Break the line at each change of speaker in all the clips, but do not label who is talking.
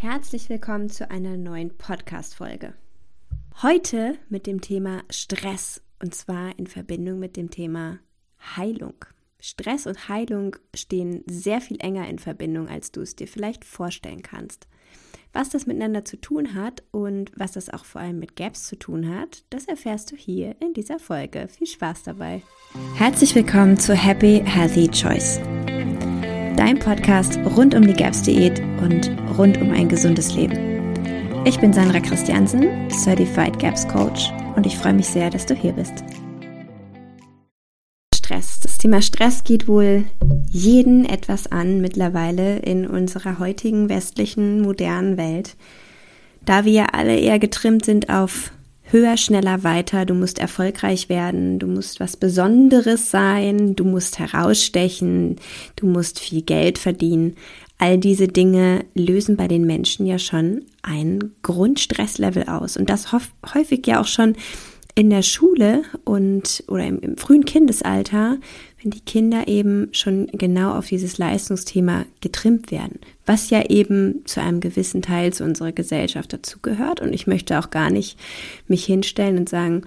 Herzlich willkommen zu einer neuen Podcast-Folge. Heute mit dem Thema Stress und zwar in Verbindung mit dem Thema Heilung. Stress und Heilung stehen sehr viel enger in Verbindung, als du es dir vielleicht vorstellen kannst. Was das miteinander zu tun hat und was das auch vor allem mit Gaps zu tun hat, das erfährst du hier in dieser Folge. Viel Spaß dabei. Herzlich willkommen zu Happy Healthy Choice dein Podcast rund um die GAPS-Diät und rund um ein gesundes Leben. Ich bin Sandra Christiansen, Certified GAPS Coach und ich freue mich sehr, dass du hier bist. Stress. Das Thema Stress geht wohl jeden etwas an mittlerweile in unserer heutigen westlichen modernen Welt, da wir alle eher getrimmt sind auf höher, schneller, weiter, du musst erfolgreich werden, du musst was Besonderes sein, du musst herausstechen, du musst viel Geld verdienen. All diese Dinge lösen bei den Menschen ja schon ein Grundstresslevel aus. Und das häufig ja auch schon in der Schule und oder im, im, frühen Kindesalter, wenn die Kinder eben schon genau auf dieses Leistungsthema getrimmt werden, was ja eben zu einem gewissen Teil zu unserer Gesellschaft dazugehört. Und ich möchte auch gar nicht mich hinstellen und sagen,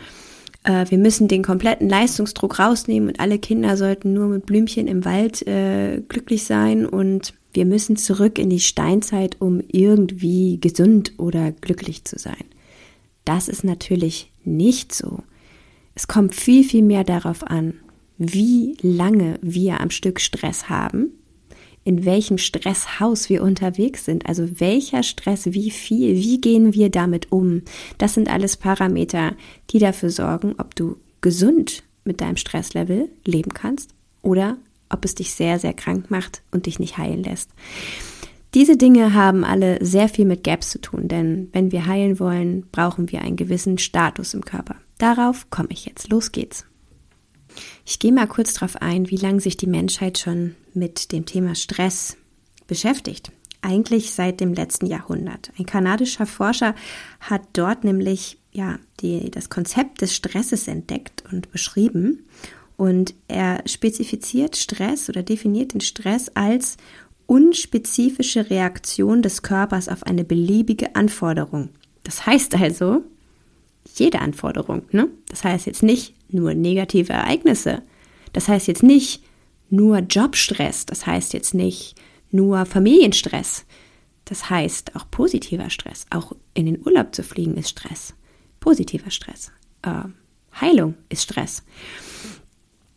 äh, wir müssen den kompletten Leistungsdruck rausnehmen und alle Kinder sollten nur mit Blümchen im Wald äh, glücklich sein und wir müssen zurück in die Steinzeit, um irgendwie gesund oder glücklich zu sein. Das ist natürlich nicht so. Es kommt viel, viel mehr darauf an, wie lange wir am Stück Stress haben, in welchem Stresshaus wir unterwegs sind, also welcher Stress, wie viel, wie gehen wir damit um. Das sind alles Parameter, die dafür sorgen, ob du gesund mit deinem Stresslevel leben kannst oder ob es dich sehr, sehr krank macht und dich nicht heilen lässt. Diese Dinge haben alle sehr viel mit Gaps zu tun, denn wenn wir heilen wollen, brauchen wir einen gewissen Status im Körper. Darauf komme ich jetzt. Los geht's. Ich gehe mal kurz darauf ein, wie lange sich die Menschheit schon mit dem Thema Stress beschäftigt. Eigentlich seit dem letzten Jahrhundert. Ein kanadischer Forscher hat dort nämlich ja, die, das Konzept des Stresses entdeckt und beschrieben. Und er spezifiziert Stress oder definiert den Stress als unspezifische Reaktion des Körpers auf eine beliebige Anforderung. Das heißt also, jede Anforderung. Ne? Das heißt jetzt nicht nur negative Ereignisse. Das heißt jetzt nicht nur Jobstress. Das heißt jetzt nicht nur Familienstress. Das heißt auch positiver Stress. Auch in den Urlaub zu fliegen ist Stress. Positiver Stress. Äh, Heilung ist Stress.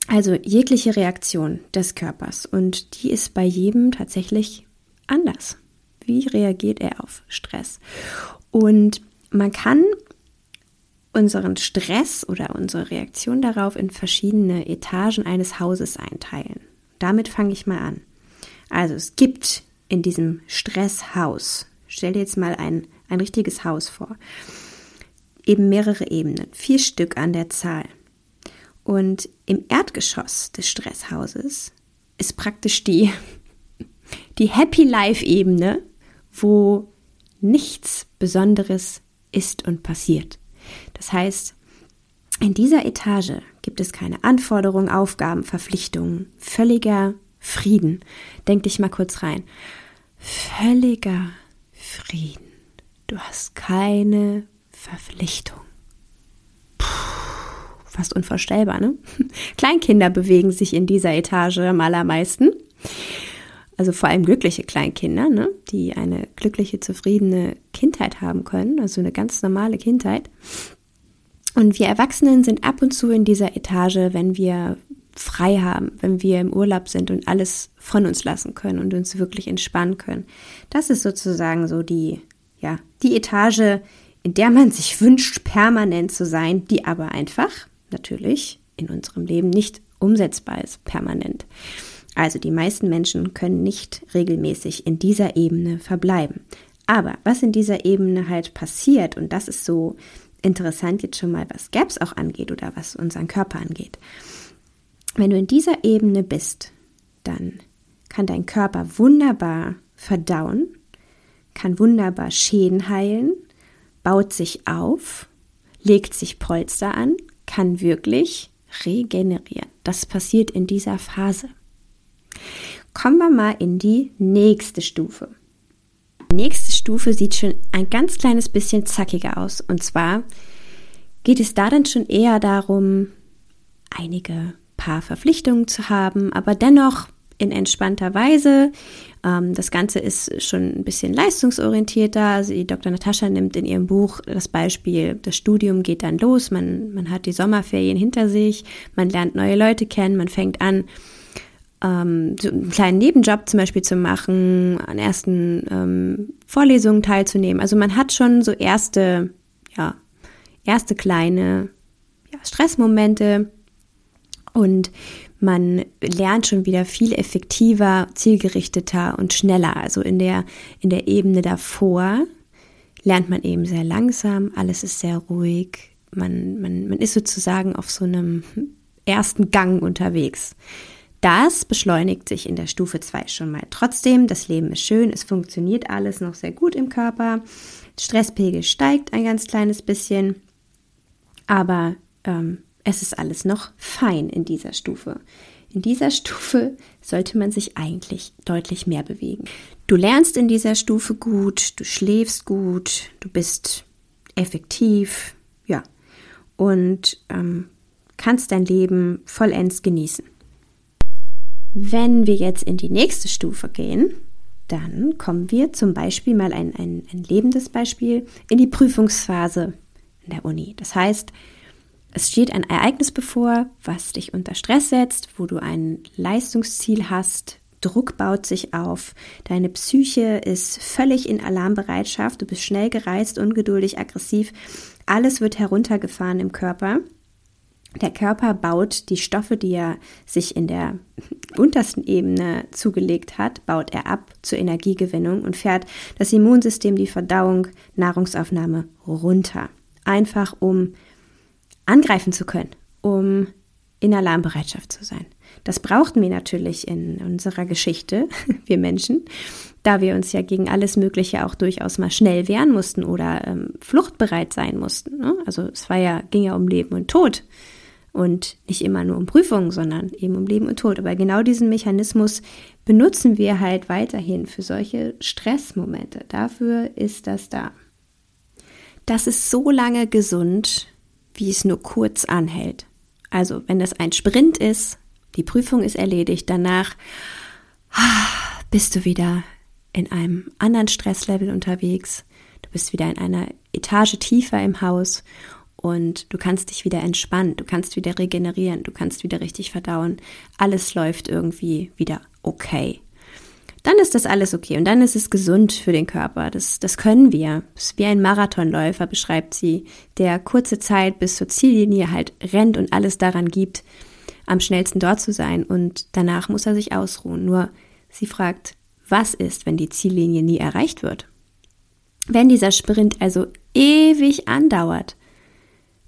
Also jegliche Reaktion des Körpers und die ist bei jedem tatsächlich anders. Wie reagiert er auf Stress? Und man kann unseren Stress oder unsere Reaktion darauf in verschiedene Etagen eines Hauses einteilen. Damit fange ich mal an. Also es gibt in diesem Stresshaus, stell dir jetzt mal ein, ein richtiges Haus vor, eben mehrere Ebenen, vier Stück an der Zahl. Und im Erdgeschoss des Stresshauses ist praktisch die, die Happy Life Ebene, wo nichts Besonderes ist und passiert. Das heißt, in dieser Etage gibt es keine Anforderungen, Aufgaben, Verpflichtungen, völliger Frieden. Denk dich mal kurz rein. Völliger Frieden. Du hast keine Verpflichtung fast unvorstellbar, ne? Kleinkinder bewegen sich in dieser Etage am allermeisten. Also vor allem glückliche Kleinkinder, ne? die eine glückliche, zufriedene Kindheit haben können, also eine ganz normale Kindheit. Und wir Erwachsenen sind ab und zu in dieser Etage, wenn wir frei haben, wenn wir im Urlaub sind und alles von uns lassen können und uns wirklich entspannen können. Das ist sozusagen so die, ja, die Etage, in der man sich wünscht, permanent zu sein, die aber einfach natürlich in unserem Leben nicht umsetzbar ist, permanent. Also die meisten Menschen können nicht regelmäßig in dieser Ebene verbleiben. Aber was in dieser Ebene halt passiert, und das ist so interessant jetzt schon mal, was Gaps auch angeht oder was unseren Körper angeht. Wenn du in dieser Ebene bist, dann kann dein Körper wunderbar verdauen, kann wunderbar Schäden heilen, baut sich auf, legt sich Polster an, kann wirklich regenerieren. Das passiert in dieser Phase. Kommen wir mal in die nächste Stufe. Die nächste Stufe sieht schon ein ganz kleines bisschen zackiger aus. Und zwar geht es da dann schon eher darum, einige paar Verpflichtungen zu haben, aber dennoch in entspannter Weise. Ähm, das Ganze ist schon ein bisschen leistungsorientierter. Sie, Dr. Natascha nimmt in ihrem Buch das Beispiel, das Studium geht dann los, man, man hat die Sommerferien hinter sich, man lernt neue Leute kennen, man fängt an, ähm, so einen kleinen Nebenjob zum Beispiel zu machen, an ersten ähm, Vorlesungen teilzunehmen. Also man hat schon so erste, ja, erste kleine ja, Stressmomente und man lernt schon wieder viel effektiver, zielgerichteter und schneller. Also in der, in der Ebene davor lernt man eben sehr langsam, alles ist sehr ruhig, man, man, man ist sozusagen auf so einem ersten Gang unterwegs. Das beschleunigt sich in der Stufe 2 schon mal. Trotzdem, das Leben ist schön, es funktioniert alles noch sehr gut im Körper. Stresspegel steigt ein ganz kleines bisschen, aber ähm, es ist alles noch fein in dieser Stufe. In dieser Stufe sollte man sich eigentlich deutlich mehr bewegen. Du lernst in dieser Stufe gut, du schläfst gut, du bist effektiv, ja, und ähm, kannst dein Leben vollends genießen. Wenn wir jetzt in die nächste Stufe gehen, dann kommen wir zum Beispiel mal ein, ein, ein lebendes Beispiel in die Prüfungsphase in der Uni. Das heißt, es steht ein Ereignis bevor, was dich unter Stress setzt, wo du ein Leistungsziel hast, Druck baut sich auf, deine Psyche ist völlig in Alarmbereitschaft, du bist schnell gereizt, ungeduldig, aggressiv, alles wird heruntergefahren im Körper. Der Körper baut die Stoffe, die er sich in der untersten Ebene zugelegt hat, baut er ab zur Energiegewinnung und fährt das Immunsystem, die Verdauung, Nahrungsaufnahme runter. Einfach um angreifen zu können, um in Alarmbereitschaft zu sein. Das brauchten wir natürlich in unserer Geschichte, wir Menschen, da wir uns ja gegen alles Mögliche auch durchaus mal schnell wehren mussten oder ähm, fluchtbereit sein mussten. Ne? Also es war ja, ging ja um Leben und Tod und nicht immer nur um Prüfungen, sondern eben um Leben und Tod. Aber genau diesen Mechanismus benutzen wir halt weiterhin für solche Stressmomente. Dafür ist das da. Das ist so lange gesund, wie es nur kurz anhält. Also, wenn das ein Sprint ist, die Prüfung ist erledigt, danach bist du wieder in einem anderen Stresslevel unterwegs. Du bist wieder in einer Etage tiefer im Haus und du kannst dich wieder entspannen, du kannst wieder regenerieren, du kannst wieder richtig verdauen. Alles läuft irgendwie wieder okay dann ist das alles okay und dann ist es gesund für den Körper. Das, das können wir. Es ist wie ein Marathonläufer, beschreibt sie, der kurze Zeit bis zur Ziellinie halt rennt und alles daran gibt, am schnellsten dort zu sein und danach muss er sich ausruhen. Nur sie fragt, was ist, wenn die Ziellinie nie erreicht wird? Wenn dieser Sprint also ewig andauert,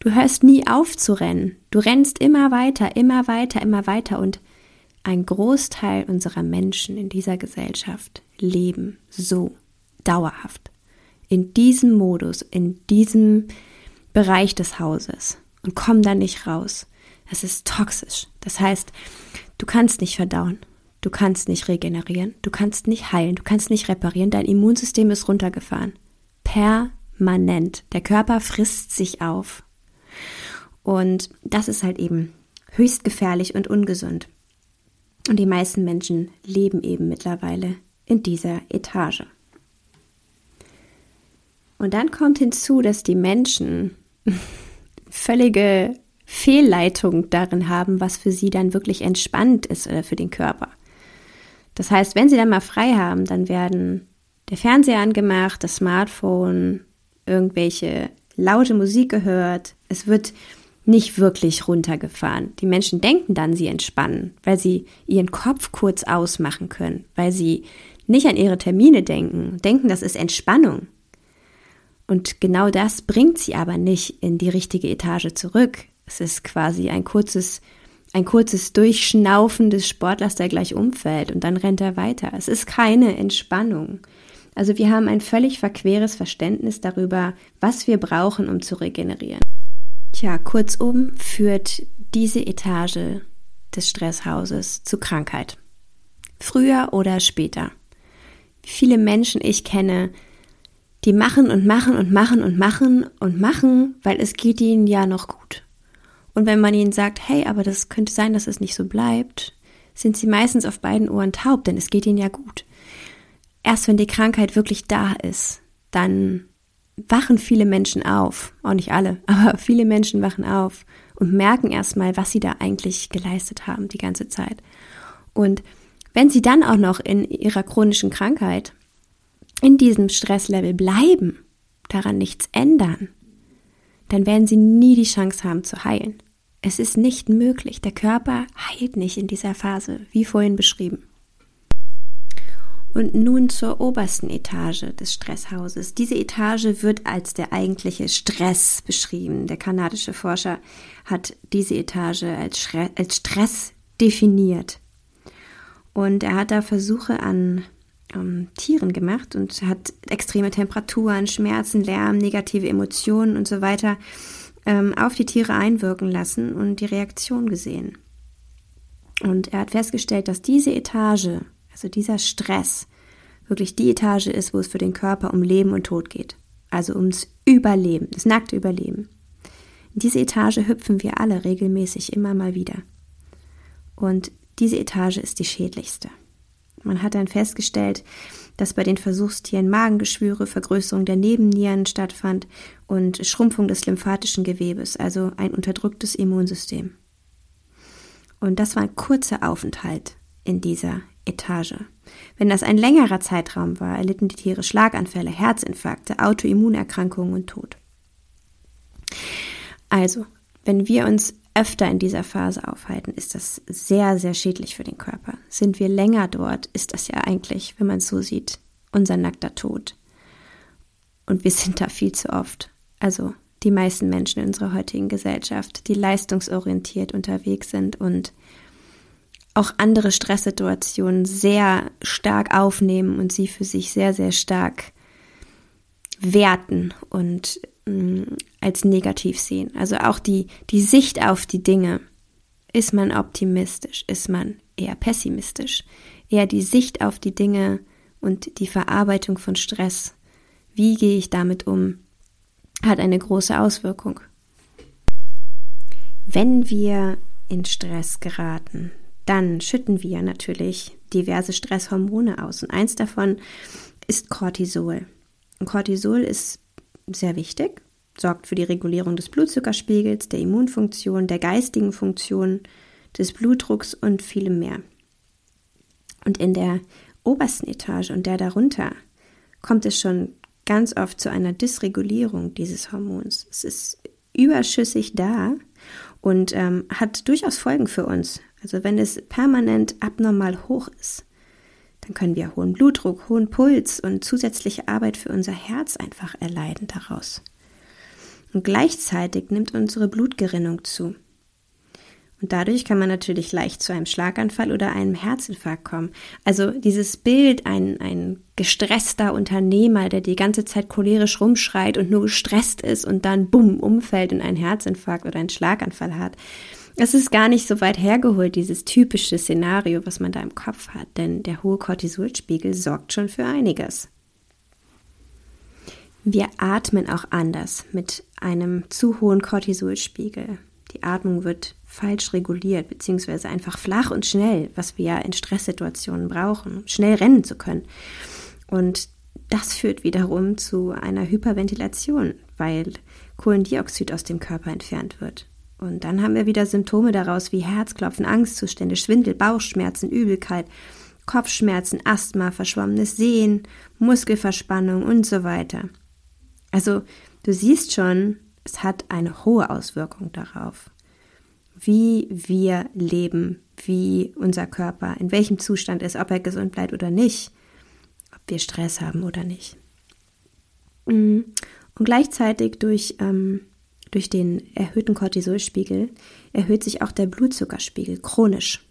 du hörst nie auf zu rennen, du rennst immer weiter, immer weiter, immer weiter und ein Großteil unserer Menschen in dieser Gesellschaft leben so dauerhaft in diesem Modus, in diesem Bereich des Hauses und kommen da nicht raus. Das ist toxisch. Das heißt, du kannst nicht verdauen, du kannst nicht regenerieren, du kannst nicht heilen, du kannst nicht reparieren, dein Immunsystem ist runtergefahren. Permanent. Der Körper frisst sich auf. Und das ist halt eben höchst gefährlich und ungesund. Und die meisten Menschen leben eben mittlerweile in dieser Etage. Und dann kommt hinzu, dass die Menschen völlige Fehlleitung darin haben, was für sie dann wirklich entspannt ist oder für den Körper. Das heißt, wenn sie dann mal frei haben, dann werden der Fernseher angemacht, das Smartphone, irgendwelche laute Musik gehört. Es wird nicht wirklich runtergefahren. Die Menschen denken dann, sie entspannen, weil sie ihren Kopf kurz ausmachen können, weil sie nicht an ihre Termine denken, denken, das ist Entspannung. Und genau das bringt sie aber nicht in die richtige Etage zurück. Es ist quasi ein kurzes, ein kurzes Durchschnaufen des Sportlers, der gleich umfällt und dann rennt er weiter. Es ist keine Entspannung. Also wir haben ein völlig verqueres Verständnis darüber, was wir brauchen, um zu regenerieren. Tja, kurzum führt diese Etage des Stresshauses zu Krankheit. Früher oder später. Wie viele Menschen ich kenne, Die machen und machen und machen und machen und machen, weil es geht ihnen ja noch gut. Und wenn man ihnen sagt, hey, aber das könnte sein, dass es nicht so bleibt, sind sie meistens auf beiden Ohren taub, denn es geht ihnen ja gut. Erst wenn die Krankheit wirklich da ist, dann wachen viele Menschen auf, auch nicht alle, aber viele Menschen wachen auf und merken erstmal, was sie da eigentlich geleistet haben die ganze Zeit. Und wenn sie dann auch noch in ihrer chronischen Krankheit in diesem Stresslevel bleiben, daran nichts ändern, dann werden sie nie die Chance haben zu heilen. Es ist nicht möglich. Der Körper heilt nicht in dieser Phase, wie vorhin beschrieben. Und nun zur obersten Etage des Stresshauses. Diese Etage wird als der eigentliche Stress beschrieben. Der kanadische Forscher hat diese Etage als, als Stress definiert. Und er hat da Versuche an ähm, Tieren gemacht und hat extreme Temperaturen, Schmerzen, Lärm, negative Emotionen und so weiter ähm, auf die Tiere einwirken lassen und die Reaktion gesehen. Und er hat festgestellt, dass diese Etage, also dieser Stress, wirklich die Etage ist, wo es für den Körper um Leben und Tod geht. Also ums Überleben, das nackte Überleben. In diese Etage hüpfen wir alle regelmäßig immer mal wieder. Und diese Etage ist die schädlichste. Man hat dann festgestellt, dass bei den Versuchstieren Magengeschwüre, Vergrößerung der Nebennieren stattfand und Schrumpfung des lymphatischen Gewebes, also ein unterdrücktes Immunsystem. Und das war ein kurzer Aufenthalt in dieser Etage. Wenn das ein längerer Zeitraum war, erlitten die Tiere Schlaganfälle, Herzinfarkte, Autoimmunerkrankungen und Tod. Also, wenn wir uns öfter in dieser Phase aufhalten, ist das sehr, sehr schädlich für den Körper. Sind wir länger dort, ist das ja eigentlich, wenn man es so sieht, unser nackter Tod. Und wir sind da viel zu oft. Also die meisten Menschen in unserer heutigen Gesellschaft, die leistungsorientiert unterwegs sind und auch andere Stresssituationen sehr stark aufnehmen und sie für sich sehr, sehr stark werten und mh, mm, als negativ sehen. Also auch die, die Sicht auf die Dinge. Ist man optimistisch? Ist man eher pessimistisch? Eher die Sicht auf die Dinge und die Verarbeitung von Stress. Wie gehe ich damit um? Hat eine große Auswirkung. Wenn wir in Stress geraten, dann schütten wir natürlich diverse Stresshormone aus. Und eins davon ist Cortisol. Und Cortisol ist sehr wichtig, sorgt für die Regulierung des Blutzuckerspiegels, der Immunfunktion, der geistigen Funktion, des Blutdrucks und vielem mehr. Und in der obersten Etage und der darunter kommt es schon ganz oft zu einer Dysregulierung dieses Hormons. Es ist überschüssig da und ähm, hat durchaus Folgen für uns. Also wenn es permanent abnormal hoch ist, dann können wir hohen Blutdruck, hohen Puls und zusätzliche Arbeit für unser Herz einfach erleiden daraus. Und gleichzeitig nimmt unsere Blutgerinnung zu. Und dadurch kann man natürlich leicht zu einem Schlaganfall oder einem Herzinfarkt kommen. Also dieses Bild, ein, ein gestresster Unternehmer, der die ganze Zeit cholerisch rumschreit und nur gestresst ist und dann bumm, umfällt und einen Herzinfarkt oder einen Schlaganfall hat, es ist gar nicht so weit hergeholt, dieses typische Szenario, was man da im Kopf hat, denn der hohe Cortisolspiegel sorgt schon für einiges. Wir atmen auch anders mit einem zu hohen Cortisolspiegel. Die Atmung wird falsch reguliert, beziehungsweise einfach flach und schnell, was wir ja in Stresssituationen brauchen, schnell rennen zu können. Und das führt wiederum zu einer Hyperventilation, weil Kohlendioxid aus dem Körper entfernt wird. Und dann haben wir wieder Symptome daraus wie Herzklopfen, Angstzustände, Schwindel, Bauchschmerzen, Übelkeit, Kopfschmerzen, Asthma, verschwommenes Sehen, Muskelverspannung und so weiter. Also du siehst schon, es hat eine hohe Auswirkung darauf, wie wir leben, wie unser Körper, in welchem Zustand ist, ob er gesund bleibt oder nicht, ob wir Stress haben oder nicht. Mm. Und gleichzeitig durch ähm, durch den erhöhten Cortisolspiegel erhöht sich auch der Blutzuckerspiegel chronisch.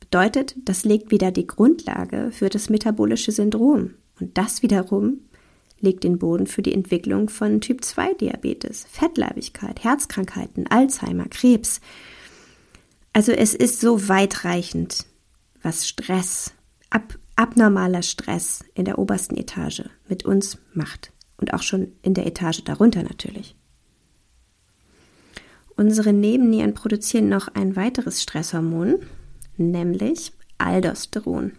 Bedeutet, das legt wieder die Grundlage für das metabolische Syndrom. Und das wiederum legt den Boden für die Entwicklung von Typ 2 Diabetes, Fettleibigkeit, Herzkrankheiten, Alzheimer, Krebs. Also es ist so weitreichend, was Stress, ab, abnormaler Stress in der obersten Etage mit uns macht und auch schon in der Etage darunter natürlich. Unsere Nebennieren produzieren noch ein weiteres Stresshormon, nämlich Aldosteron.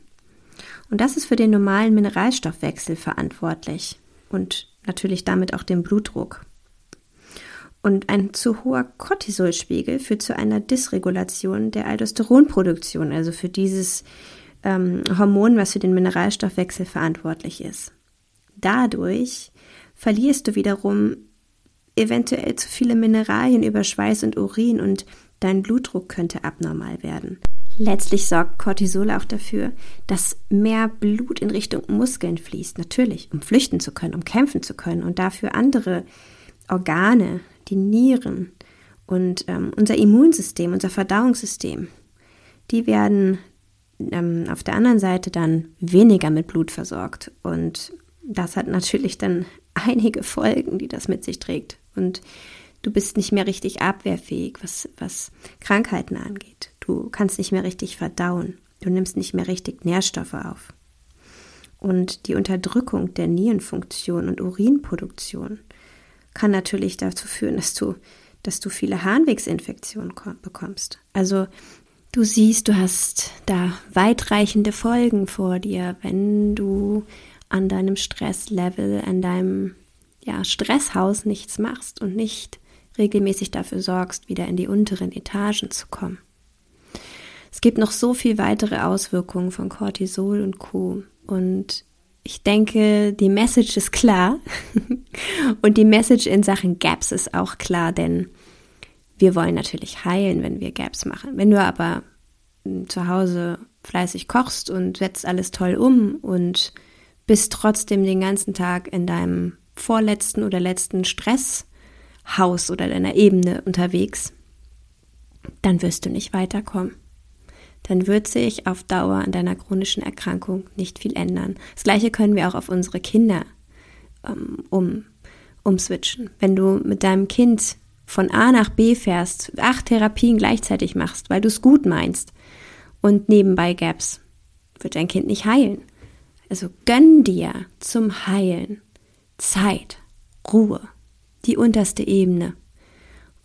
Und das ist für den normalen Mineralstoffwechsel verantwortlich und natürlich damit auch den Blutdruck. Und ein zu hoher Cortisolspiegel führt zu einer Dysregulation der Aldosteronproduktion, also für dieses ähm, Hormon, was für den Mineralstoffwechsel verantwortlich ist. Dadurch verlierst du wiederum eventuell zu viele Mineralien über Schweiß und Urin und dein Blutdruck könnte abnormal werden. Letztlich sorgt Cortisol auch dafür, dass mehr Blut in Richtung Muskeln fließt, natürlich, um flüchten zu können, um kämpfen zu können und dafür andere Organe, die Nieren und ähm, unser Immunsystem, unser Verdauungssystem, die werden ähm, auf der anderen Seite dann weniger mit Blut versorgt. Und das hat natürlich dann einige Folgen, die das mit sich trägt. Und du bist nicht mehr richtig abwehrfähig, was, was Krankheiten angeht. Du kannst nicht mehr richtig verdauen. Du nimmst nicht mehr richtig Nährstoffe auf. Und die Unterdrückung der Nierenfunktion und Urinproduktion kann natürlich dazu führen, dass du, dass du viele Harnwegsinfektionen bekommst. Also du siehst, du hast da weitreichende Folgen vor dir, wenn du an deinem Stresslevel, an deinem ja, Stresshaus nichts machst und nicht regelmäßig dafür sorgst, wieder in die unteren Etagen zu kommen. Es gibt noch so viel weitere Auswirkungen von Cortisol und Co. Und ich denke, die Message ist klar. und die Message in Sachen Gaps ist auch klar, denn wir wollen natürlich heilen, wenn wir Gaps machen. Wenn du aber hm, zu Hause fleißig kochst und setzt alles toll um und bist trotzdem den ganzen Tag in deinem vorletzten oder letzten Stresshaus oder deiner Ebene unterwegs, dann wirst du nicht weiterkommen. Dann wird sich auf Dauer an deiner chronischen Erkrankung nicht viel ändern. Das gleiche können wir auch auf unsere Kinder ähm, um, umswitchen. Wenn du mit deinem Kind von A nach B fährst, acht Therapien gleichzeitig machst, weil du es gut meinst und nebenbei Gaps, wird dein Kind nicht heilen. Also gönn dir zum Heilen Zeit, Ruhe, die unterste Ebene.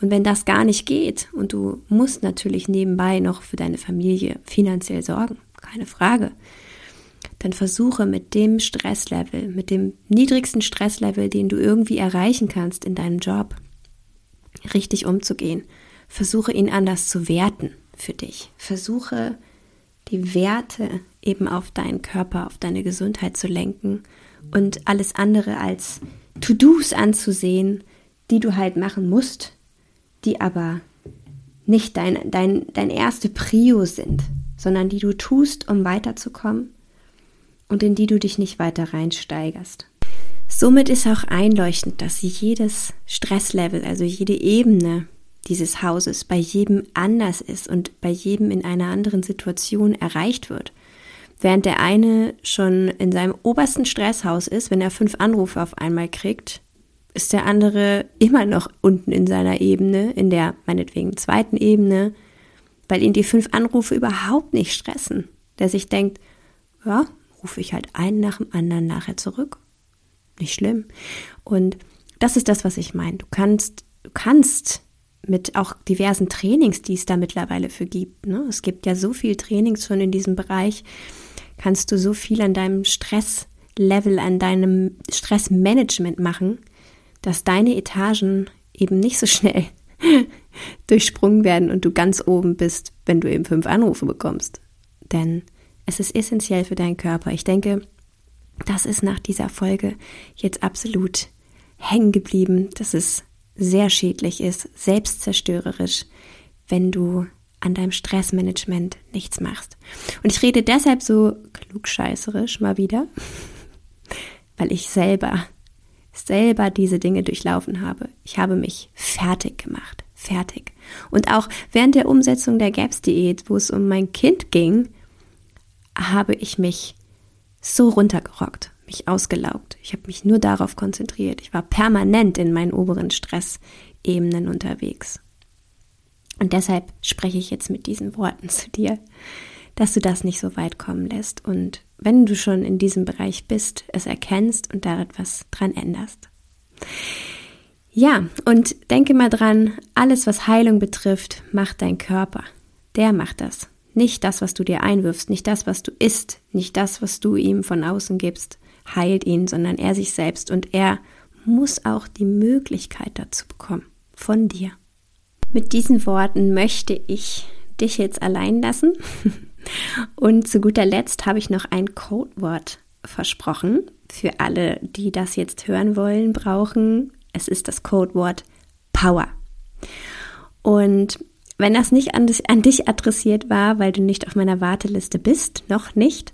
Und wenn das gar nicht geht und du musst natürlich nebenbei noch für deine Familie finanziell sorgen, keine Frage, dann versuche mit dem Stresslevel, mit dem niedrigsten Stresslevel, den du irgendwie erreichen kannst in deinem Job, richtig umzugehen. Versuche ihn anders zu werten für dich. Versuche die Werte eben auf deinen Körper, auf deine Gesundheit zu lenken und alles andere als To-Dos anzusehen, die du halt machen musst, die aber nicht dein, dein, dein erste Prio sind, sondern die du tust, um weiterzukommen und in die du dich nicht weiter reinsteigerst. Somit ist auch einleuchtend, dass jedes Stresslevel, also jede Ebene dieses Hauses bei jedem anders ist und bei jedem in einer anderen Situation erreicht wird. Während der eine schon in seinem obersten Stresshaus ist, wenn er fünf Anrufe auf einmal kriegt, ist der andere immer noch unten in seiner Ebene, in der meinetwegen zweiten Ebene, weil ihn die fünf Anrufe überhaupt nicht stressen. Der sich denkt, ja, rufe ich halt einen nach dem anderen nachher zurück. Nicht schlimm. Und das ist das, was ich meine. Du kannst, du kannst mit auch diversen Trainings, die es da mittlerweile für gibt. Ne? Es gibt ja so viel Trainings schon in diesem Bereich, kannst du so viel an deinem Stresslevel, an deinem Stressmanagement machen, dass deine Etagen eben nicht so schnell durchsprungen werden und du ganz oben bist, wenn du eben fünf Anrufe bekommst. Denn es ist essentiell für deinen Körper. Ich denke, das ist nach dieser Folge jetzt absolut hängen geblieben, dass es sehr schädlich ist, selbstzerstörerisch, wenn du an deinem Stressmanagement nichts machst. Und ich rede deshalb so klugscheißerisch mal wieder, weil ich selber, selber diese Dinge durchlaufen habe. Ich habe mich fertig gemacht. Fertig. Und auch während der Umsetzung der GAPS-Diät, wo es um mein Kind ging, habe ich mich so runtergerockt, mich ausgelaugt. Ich habe mich nur darauf konzentriert. Ich war permanent in meinen oberen Stressebenen unterwegs. Und deshalb spreche ich jetzt mit diesen Worten zu dir, dass du das nicht so weit kommen lässt und wenn du schon in diesem Bereich bist, es erkennst und da etwas dran änderst. Ja, und denke mal dran, alles, was Heilung betrifft, macht dein Körper. Der macht das. Nicht das, was du dir einwirfst, nicht das, was du isst, nicht das, was du ihm von außen gibst, heilt ihn, sondern er sich selbst und er muss auch die Möglichkeit dazu bekommen von dir. Mit diesen Worten möchte ich dich jetzt allein lassen. Und zu guter Letzt habe ich noch ein Codewort versprochen für alle, die das jetzt hören wollen, brauchen. Es ist das Codewort Power. Und wenn das nicht an, an dich adressiert war, weil du nicht auf meiner Warteliste bist, noch nicht,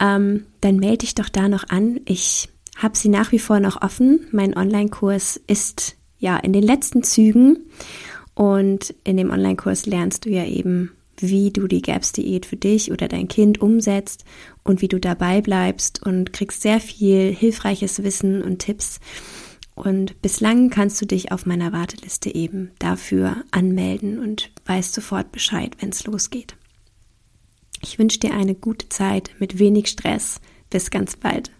ähm, dann melde dich doch da noch an. Ich habe sie nach wie vor noch offen. Mein Online-Kurs ist ja in den letzten Zügen und in dem Online-Kurs lernst du ja eben, wie du die GAPS-Diät für dich oder dein Kind umsetzt und wie du dabei bleibst und kriegst sehr viel hilfreiches Wissen und Tipps. Und bislang kannst du dich auf meiner Warteliste eben dafür anmelden und weißt sofort Bescheid, wenn es losgeht. Ich wünsche dir eine gute Zeit mit wenig Stress. Bis ganz bald.